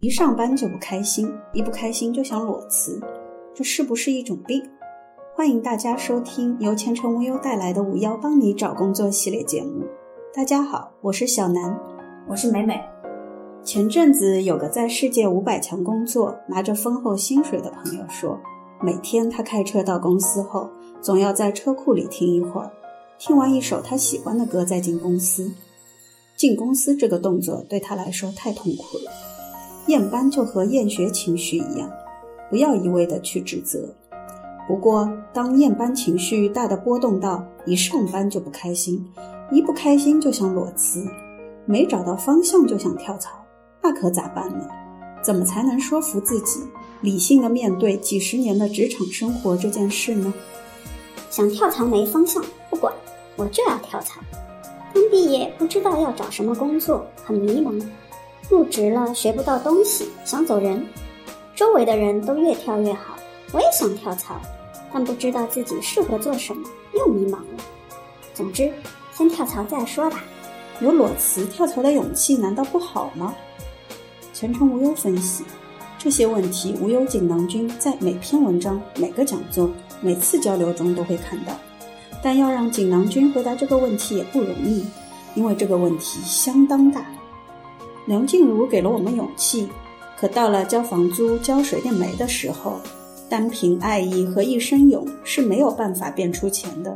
一上班就不开心，一不开心就想裸辞，这是不是一种病？欢迎大家收听由前程无忧带来的“五幺帮你找工作”系列节目。大家好，我是小南，我是美美。前阵子有个在世界五百强工作、拿着丰厚薪水的朋友说，每天他开车到公司后，总要在车库里听一会儿，听完一首他喜欢的歌再进公司。进公司这个动作对他来说太痛苦了，厌班就和厌学情绪一样，不要一味的去指责。不过，当厌班情绪大的波动到一上班就不开心，一不开心就想裸辞，没找到方向就想跳槽，那可咋办呢？怎么才能说服自己理性的面对几十年的职场生活这件事呢？想跳槽没方向，不管，我就要跳槽。刚毕业不知道要找什么工作，很迷茫。入职了学不到东西，想走人。周围的人都越跳越好，我也想跳槽，但不知道自己适合做什么，又迷茫了。总之，先跳槽再说吧。有裸辞跳槽的勇气，难道不好吗？前程无忧分析，这些问题无忧锦囊君在每篇文章、每个讲座、每次交流中都会看到。但要让锦囊君回答这个问题也不容易，因为这个问题相当大。梁静茹给了我们勇气，可到了交房租、交水电煤的时候，单凭爱意和一身勇是没有办法变出钱的。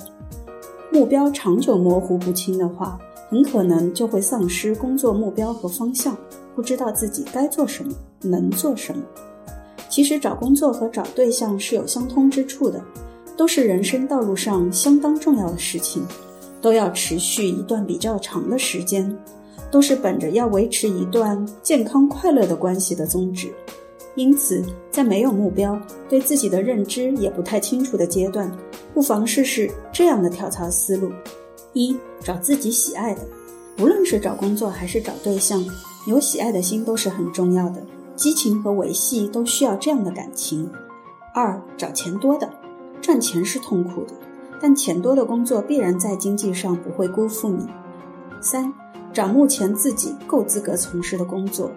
目标长久模糊不清的话，很可能就会丧失工作目标和方向，不知道自己该做什么，能做什么。其实找工作和找对象是有相通之处的。都是人生道路上相当重要的事情，都要持续一段比较长的时间，都是本着要维持一段健康快乐的关系的宗旨。因此，在没有目标、对自己的认知也不太清楚的阶段，不妨试试这样的跳槽思路：一、找自己喜爱的，无论是找工作还是找对象，有喜爱的心都是很重要的，激情和维系都需要这样的感情。二、找钱多的。赚钱是痛苦的，但钱多的工作必然在经济上不会辜负你。三，找目前自己够资格从事的工作，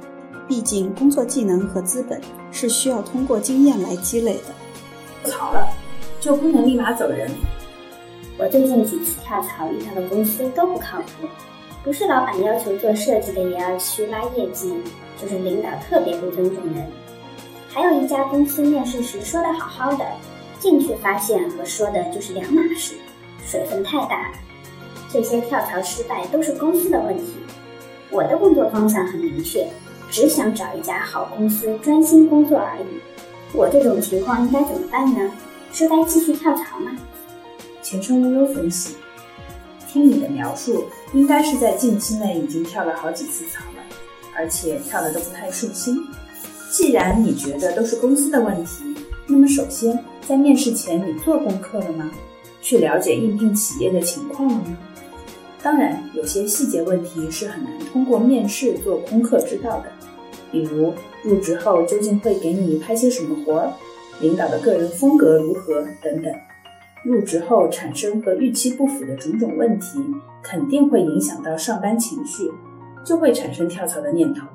毕竟工作技能和资本是需要通过经验来积累的。槽了，就不能立马走人？我最近几次跳槽遇到的公司都不靠谱，不是老板要求做设计的也要去拉业绩，就是领导特别不尊重人。还有一家公司面试时说的好好的。进去发现和说的就是两码事，水分太大了。这些跳槽失败都是公司的问题。我的工作方向很明确，只想找一家好公司专心工作而已。我这种情况应该怎么办呢？是该继续跳槽吗？前程无忧分析，听你的描述，应该是在近期内已经跳了好几次槽了，而且跳的都不太顺心。既然你觉得都是公司的问题，那么首先。在面试前，你做功课了吗？去了解应聘企业的情况了吗？当然，有些细节问题是很难通过面试做功课知道的，比如入职后究竟会给你派些什么活儿，领导的个人风格如何等等。入职后产生和预期不符的种种问题，肯定会影响到上班情绪，就会产生跳槽的念头。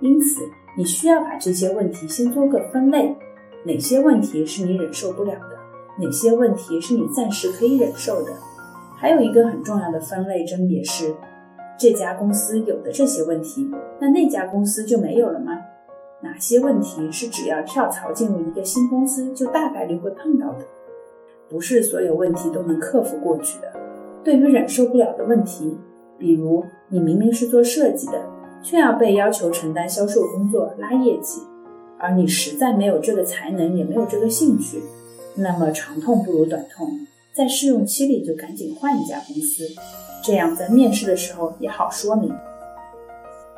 因此，你需要把这些问题先做个分类。哪些问题是你忍受不了的？哪些问题是你暂时可以忍受的？还有一个很重要的分类甄别是：这家公司有的这些问题，那那家公司就没有了吗？哪些问题是只要跳槽进入一个新公司就大概率会碰到的？不是所有问题都能克服过去的。对于忍受不了的问题，比如你明明是做设计的，却要被要求承担销售工作、拉业绩。而你实在没有这个才能，也没有这个兴趣，那么长痛不如短痛，在试用期里就赶紧换一家公司，这样在面试的时候也好说明。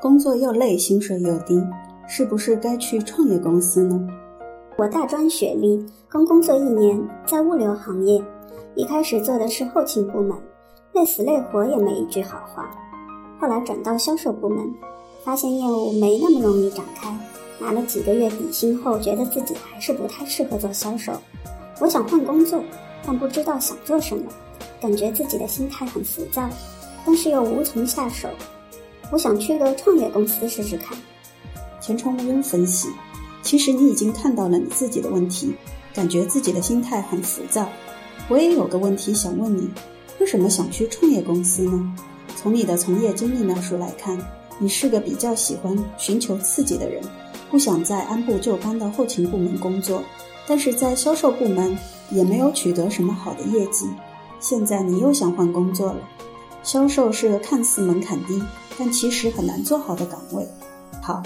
工作又累，薪水又低，是不是该去创业公司呢？我大专学历，刚工作一年，在物流行业，一开始做的是后勤部门，累死累活也没一句好话。后来转到销售部门，发现业务没那么容易展开。拿了几个月底薪后，觉得自己还是不太适合做销售。我想换工作，但不知道想做什么，感觉自己的心态很浮躁，但是又无从下手。我想去个创业公司试试看。钱程无忧分析，其实你已经看到了你自己的问题，感觉自己的心态很浮躁。我也有个问题想问你，为什么想去创业公司呢？从你的从业经历描述来看，你是个比较喜欢寻求刺激的人，不想在按部就班的后勤部门工作，但是在销售部门也没有取得什么好的业绩。现在你又想换工作了，销售是个看似门槛低，但其实很难做好的岗位。好，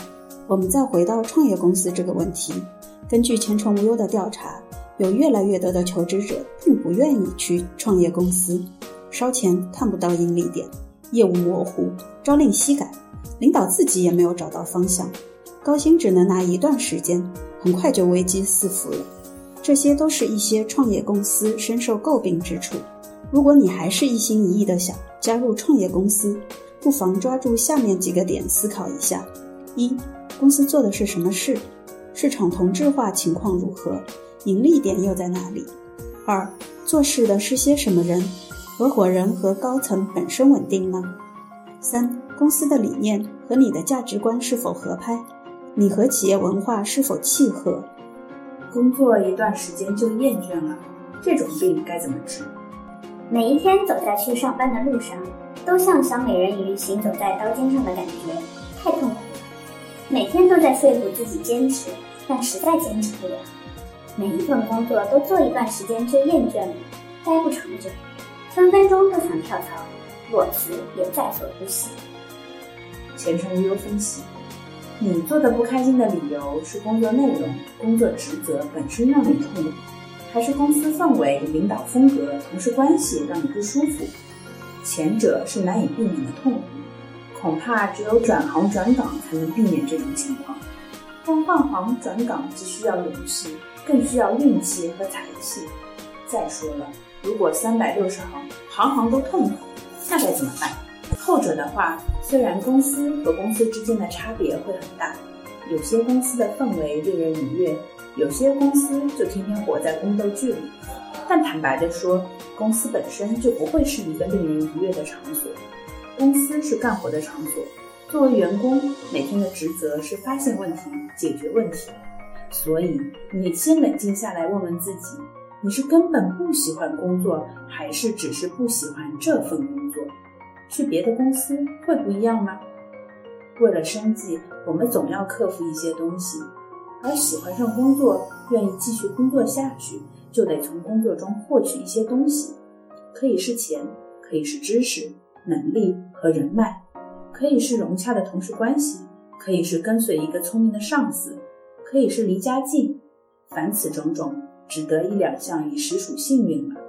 我们再回到创业公司这个问题，根据前程无忧的调查。有越来越多的求职者并不愿意去创业公司，烧钱看不到盈利点，业务模糊，朝令夕改，领导自己也没有找到方向，高薪只能拿一段时间，很快就危机四伏了。这些都是一些创业公司深受诟病之处。如果你还是一心一意的想加入创业公司，不妨抓住下面几个点思考一下：一、公司做的是什么事？市场同质化情况如何？盈利点又在哪里？二，做事的是些什么人？合伙人和高层本身稳定吗？三，公司的理念和你的价值观是否合拍？你和企业文化是否契合？工作一段时间就厌倦了，这种病该怎么治？每一天走在去上班的路上，都像小美人鱼行走在刀尖上的感觉，太痛苦了。每天都在说服自己坚持，但实在坚持不了。每一份工作都做一段时间就厌倦了，待不长久，分分钟都想跳槽，裸辞也在所不惜。前程无忧分析，你做的不开心的理由是工作内容、工作职责本身让你痛苦，还是公司氛围、领导风格、同事关系让你不舒服？前者是难以避免的痛苦，恐怕只有转行转岗才能避免这种情况。但换行转岗既需要勇气。更需要运气和财气。再说了，如果三百六十行，行行都痛苦，那该怎么办？后者的话，虽然公司和公司之间的差别会很大，有些公司的氛围令人愉悦，有些公司就天天活在宫斗剧里。但坦白的说，公司本身就不会是一个令人愉悦的场所。公司是干活的场所，作为员工，每天的职责是发现问题，解决问题。所以，你先冷静下来，问问自己：你是根本不喜欢工作，还是只是不喜欢这份工作？去别的公司会不一样吗？为了生计，我们总要克服一些东西。而喜欢上工作，愿意继续工作下去，就得从工作中获取一些东西，可以是钱，可以是知识、能力和人脉，可以是融洽的同事关系，可以是跟随一个聪明的上司。可以是离家近，凡此种种，只得一两项已实属幸运了。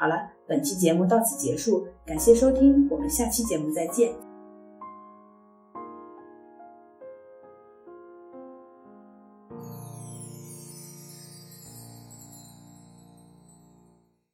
好了，本期节目到此结束，感谢收听，我们下期节目再见。